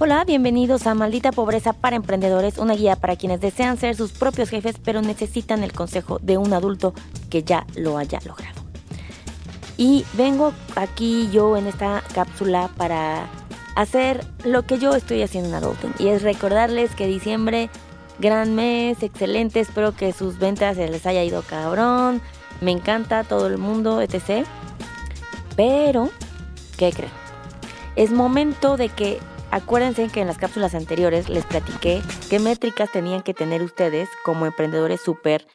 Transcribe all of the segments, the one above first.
Hola, bienvenidos a Maldita Pobreza para Emprendedores, una guía para quienes desean ser sus propios jefes pero necesitan el consejo de un adulto que ya lo haya logrado. Y vengo aquí yo en esta cápsula para hacer lo que yo estoy haciendo en Adulting y es recordarles que diciembre, gran mes, excelente, espero que sus ventas se les haya ido cabrón, me encanta todo el mundo, etc. Pero, ¿qué creen? Es momento de que Acuérdense que en las cápsulas anteriores les platiqué qué métricas tenían que tener ustedes como emprendedores súper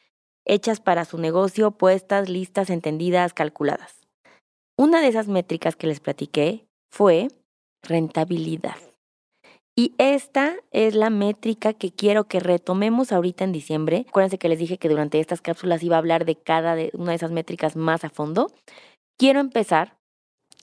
hechas para su negocio, puestas, listas, entendidas, calculadas. Una de esas métricas que les platiqué fue rentabilidad. Y esta es la métrica que quiero que retomemos ahorita en diciembre. Acuérdense que les dije que durante estas cápsulas iba a hablar de cada una de esas métricas más a fondo. Quiero empezar,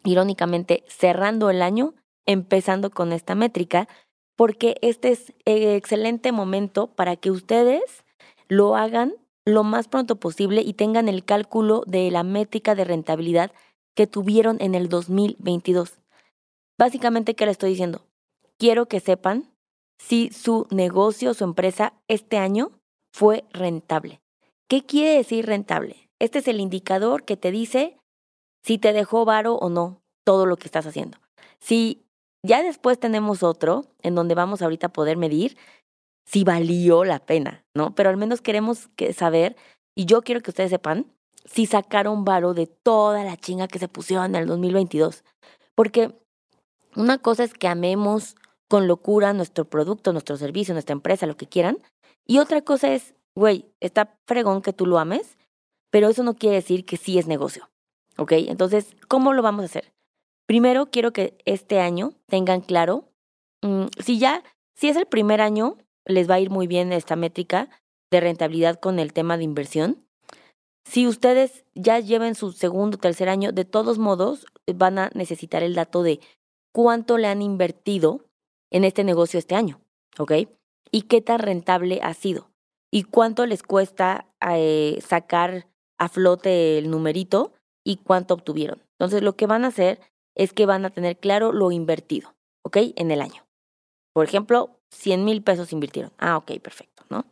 irónicamente, cerrando el año empezando con esta métrica, porque este es el excelente momento para que ustedes lo hagan lo más pronto posible y tengan el cálculo de la métrica de rentabilidad que tuvieron en el 2022. Básicamente, ¿qué le estoy diciendo? Quiero que sepan si su negocio, su empresa, este año fue rentable. ¿Qué quiere decir rentable? Este es el indicador que te dice si te dejó varo o no todo lo que estás haciendo. Si ya después tenemos otro en donde vamos ahorita a poder medir si valió la pena, ¿no? Pero al menos queremos que saber, y yo quiero que ustedes sepan, si sacaron varo de toda la chinga que se pusieron en el 2022. Porque una cosa es que amemos con locura nuestro producto, nuestro servicio, nuestra empresa, lo que quieran. Y otra cosa es, güey, está fregón que tú lo ames, pero eso no quiere decir que sí es negocio. ¿Ok? Entonces, ¿cómo lo vamos a hacer? Primero quiero que este año tengan claro, mm, si ya, si es el primer año, les va a ir muy bien esta métrica de rentabilidad con el tema de inversión. Si ustedes ya lleven su segundo o tercer año, de todos modos van a necesitar el dato de cuánto le han invertido en este negocio este año, ¿ok? Y qué tan rentable ha sido. Y cuánto les cuesta eh, sacar a flote el numerito y cuánto obtuvieron. Entonces lo que van a hacer es que van a tener claro lo invertido, ¿ok? En el año. Por ejemplo, 100 mil pesos invirtieron. Ah, ok, perfecto, ¿no?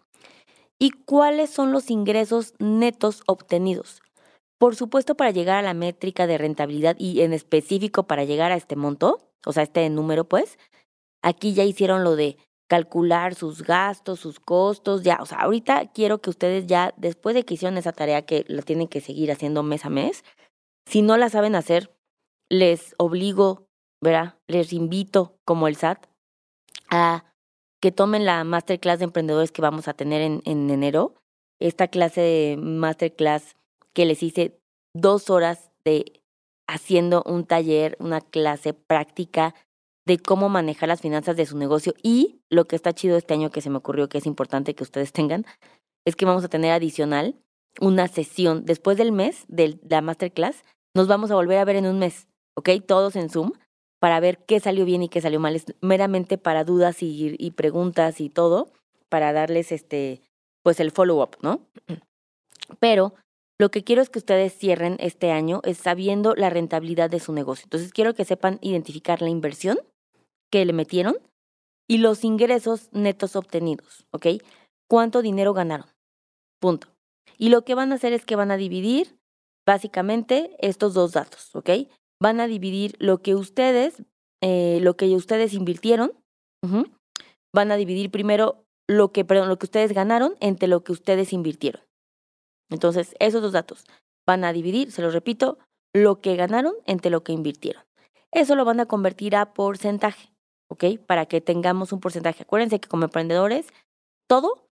¿Y cuáles son los ingresos netos obtenidos? Por supuesto, para llegar a la métrica de rentabilidad y en específico para llegar a este monto, o sea, este número, pues, aquí ya hicieron lo de calcular sus gastos, sus costos, ya, o sea, ahorita quiero que ustedes ya, después de que hicieron esa tarea que la tienen que seguir haciendo mes a mes, si no la saben hacer, les obligo, ¿verdad? Les invito, como el SAT, a que tomen la masterclass de emprendedores que vamos a tener en, en enero. Esta clase de masterclass que les hice dos horas de haciendo un taller, una clase práctica de cómo manejar las finanzas de su negocio. Y lo que está chido este año que se me ocurrió que es importante que ustedes tengan, es que vamos a tener adicional una sesión después del mes de la masterclass. Nos vamos a volver a ver en un mes. ¿Ok? Todos en Zoom para ver qué salió bien y qué salió mal. Es meramente para dudas y, preguntas y todo, para darles este, pues el follow-up, ¿no? Pero lo que quiero es que ustedes cierren este año es sabiendo la rentabilidad de su negocio. Entonces quiero que sepan identificar la inversión que le metieron y los ingresos netos obtenidos, ¿ok? ¿Cuánto dinero ganaron? Punto. Y lo que van a hacer es que van a dividir básicamente estos dos datos, ¿ok? Van a dividir lo que ustedes, eh, lo que ustedes invirtieron, van a dividir primero lo que, perdón, lo que ustedes ganaron entre lo que ustedes invirtieron. Entonces, esos dos datos van a dividir, se los repito, lo que ganaron entre lo que invirtieron. Eso lo van a convertir a porcentaje, ¿ok? Para que tengamos un porcentaje. Acuérdense que como emprendedores, todo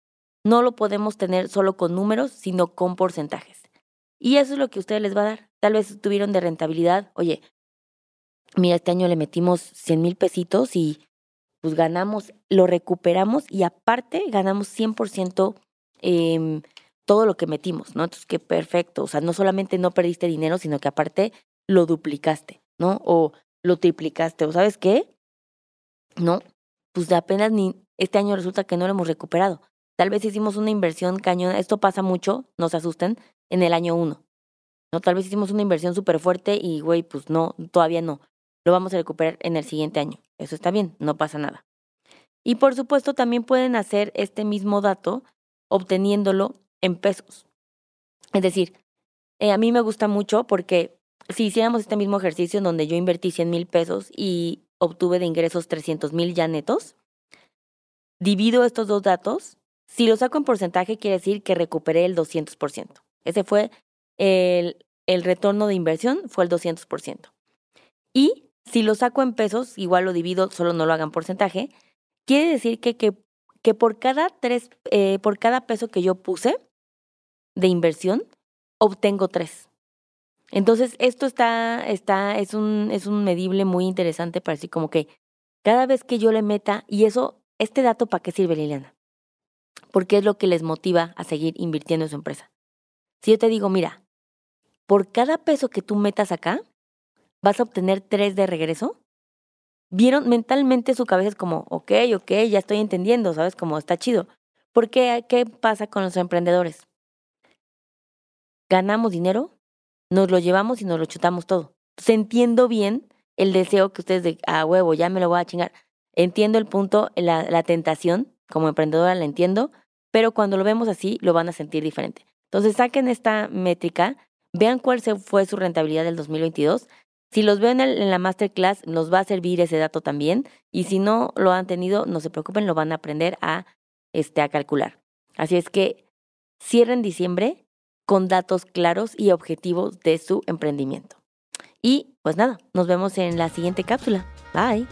no lo podemos tener solo con números, sino con porcentajes. Y eso es lo que a ustedes les va a dar. Tal vez tuvieron de rentabilidad, oye, mira, este año le metimos 100 mil pesitos y pues ganamos, lo recuperamos y aparte ganamos 100% eh, todo lo que metimos, ¿no? Entonces, qué perfecto. O sea, no solamente no perdiste dinero, sino que aparte lo duplicaste, ¿no? O lo triplicaste. ¿O sabes qué? No, pues apenas ni este año resulta que no lo hemos recuperado. Tal vez hicimos una inversión cañona. Esto pasa mucho, no se asusten, en el año uno. ¿no? Tal vez hicimos una inversión súper fuerte y, güey, pues no, todavía no. Lo vamos a recuperar en el siguiente año. Eso está bien, no pasa nada. Y por supuesto también pueden hacer este mismo dato obteniéndolo en pesos. Es decir, eh, a mí me gusta mucho porque si hiciéramos este mismo ejercicio en donde yo invertí 100 mil pesos y obtuve de ingresos 300 mil ya netos, divido estos dos datos, si lo saco en porcentaje quiere decir que recuperé el 200%. Ese fue el, el retorno de inversión, fue el 200%. Y si lo saco en pesos, igual lo divido, solo no lo hagan porcentaje, quiere decir que, que, que por, cada tres, eh, por cada peso que yo puse de inversión, obtengo tres. Entonces, esto está, está, es un, es un medible muy interesante para decir como que cada vez que yo le meta, y eso, este dato, ¿para qué sirve, Liliana? Porque es lo que les motiva a seguir invirtiendo en su empresa. Si yo te digo, mira, por cada peso que tú metas acá, vas a obtener tres de regreso. Vieron mentalmente su cabeza es como, ok, ok, ya estoy entendiendo, ¿sabes? Como está chido. Porque, ¿qué pasa con los emprendedores? Ganamos dinero, nos lo llevamos y nos lo chutamos todo. Entonces entiendo bien el deseo que ustedes de, a huevo, ya me lo voy a chingar. Entiendo el punto, la, la tentación, como emprendedora la entiendo, pero cuando lo vemos así, lo van a sentir diferente. Entonces saquen esta métrica, vean cuál fue su rentabilidad del 2022. Si los ven en la masterclass, nos va a servir ese dato también. Y si no lo han tenido, no se preocupen, lo van a aprender a, este, a calcular. Así es que cierren diciembre con datos claros y objetivos de su emprendimiento. Y pues nada, nos vemos en la siguiente cápsula. Bye.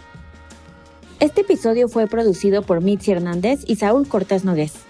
Este episodio fue producido por Mitzi Hernández y Saúl Cortés Nogués.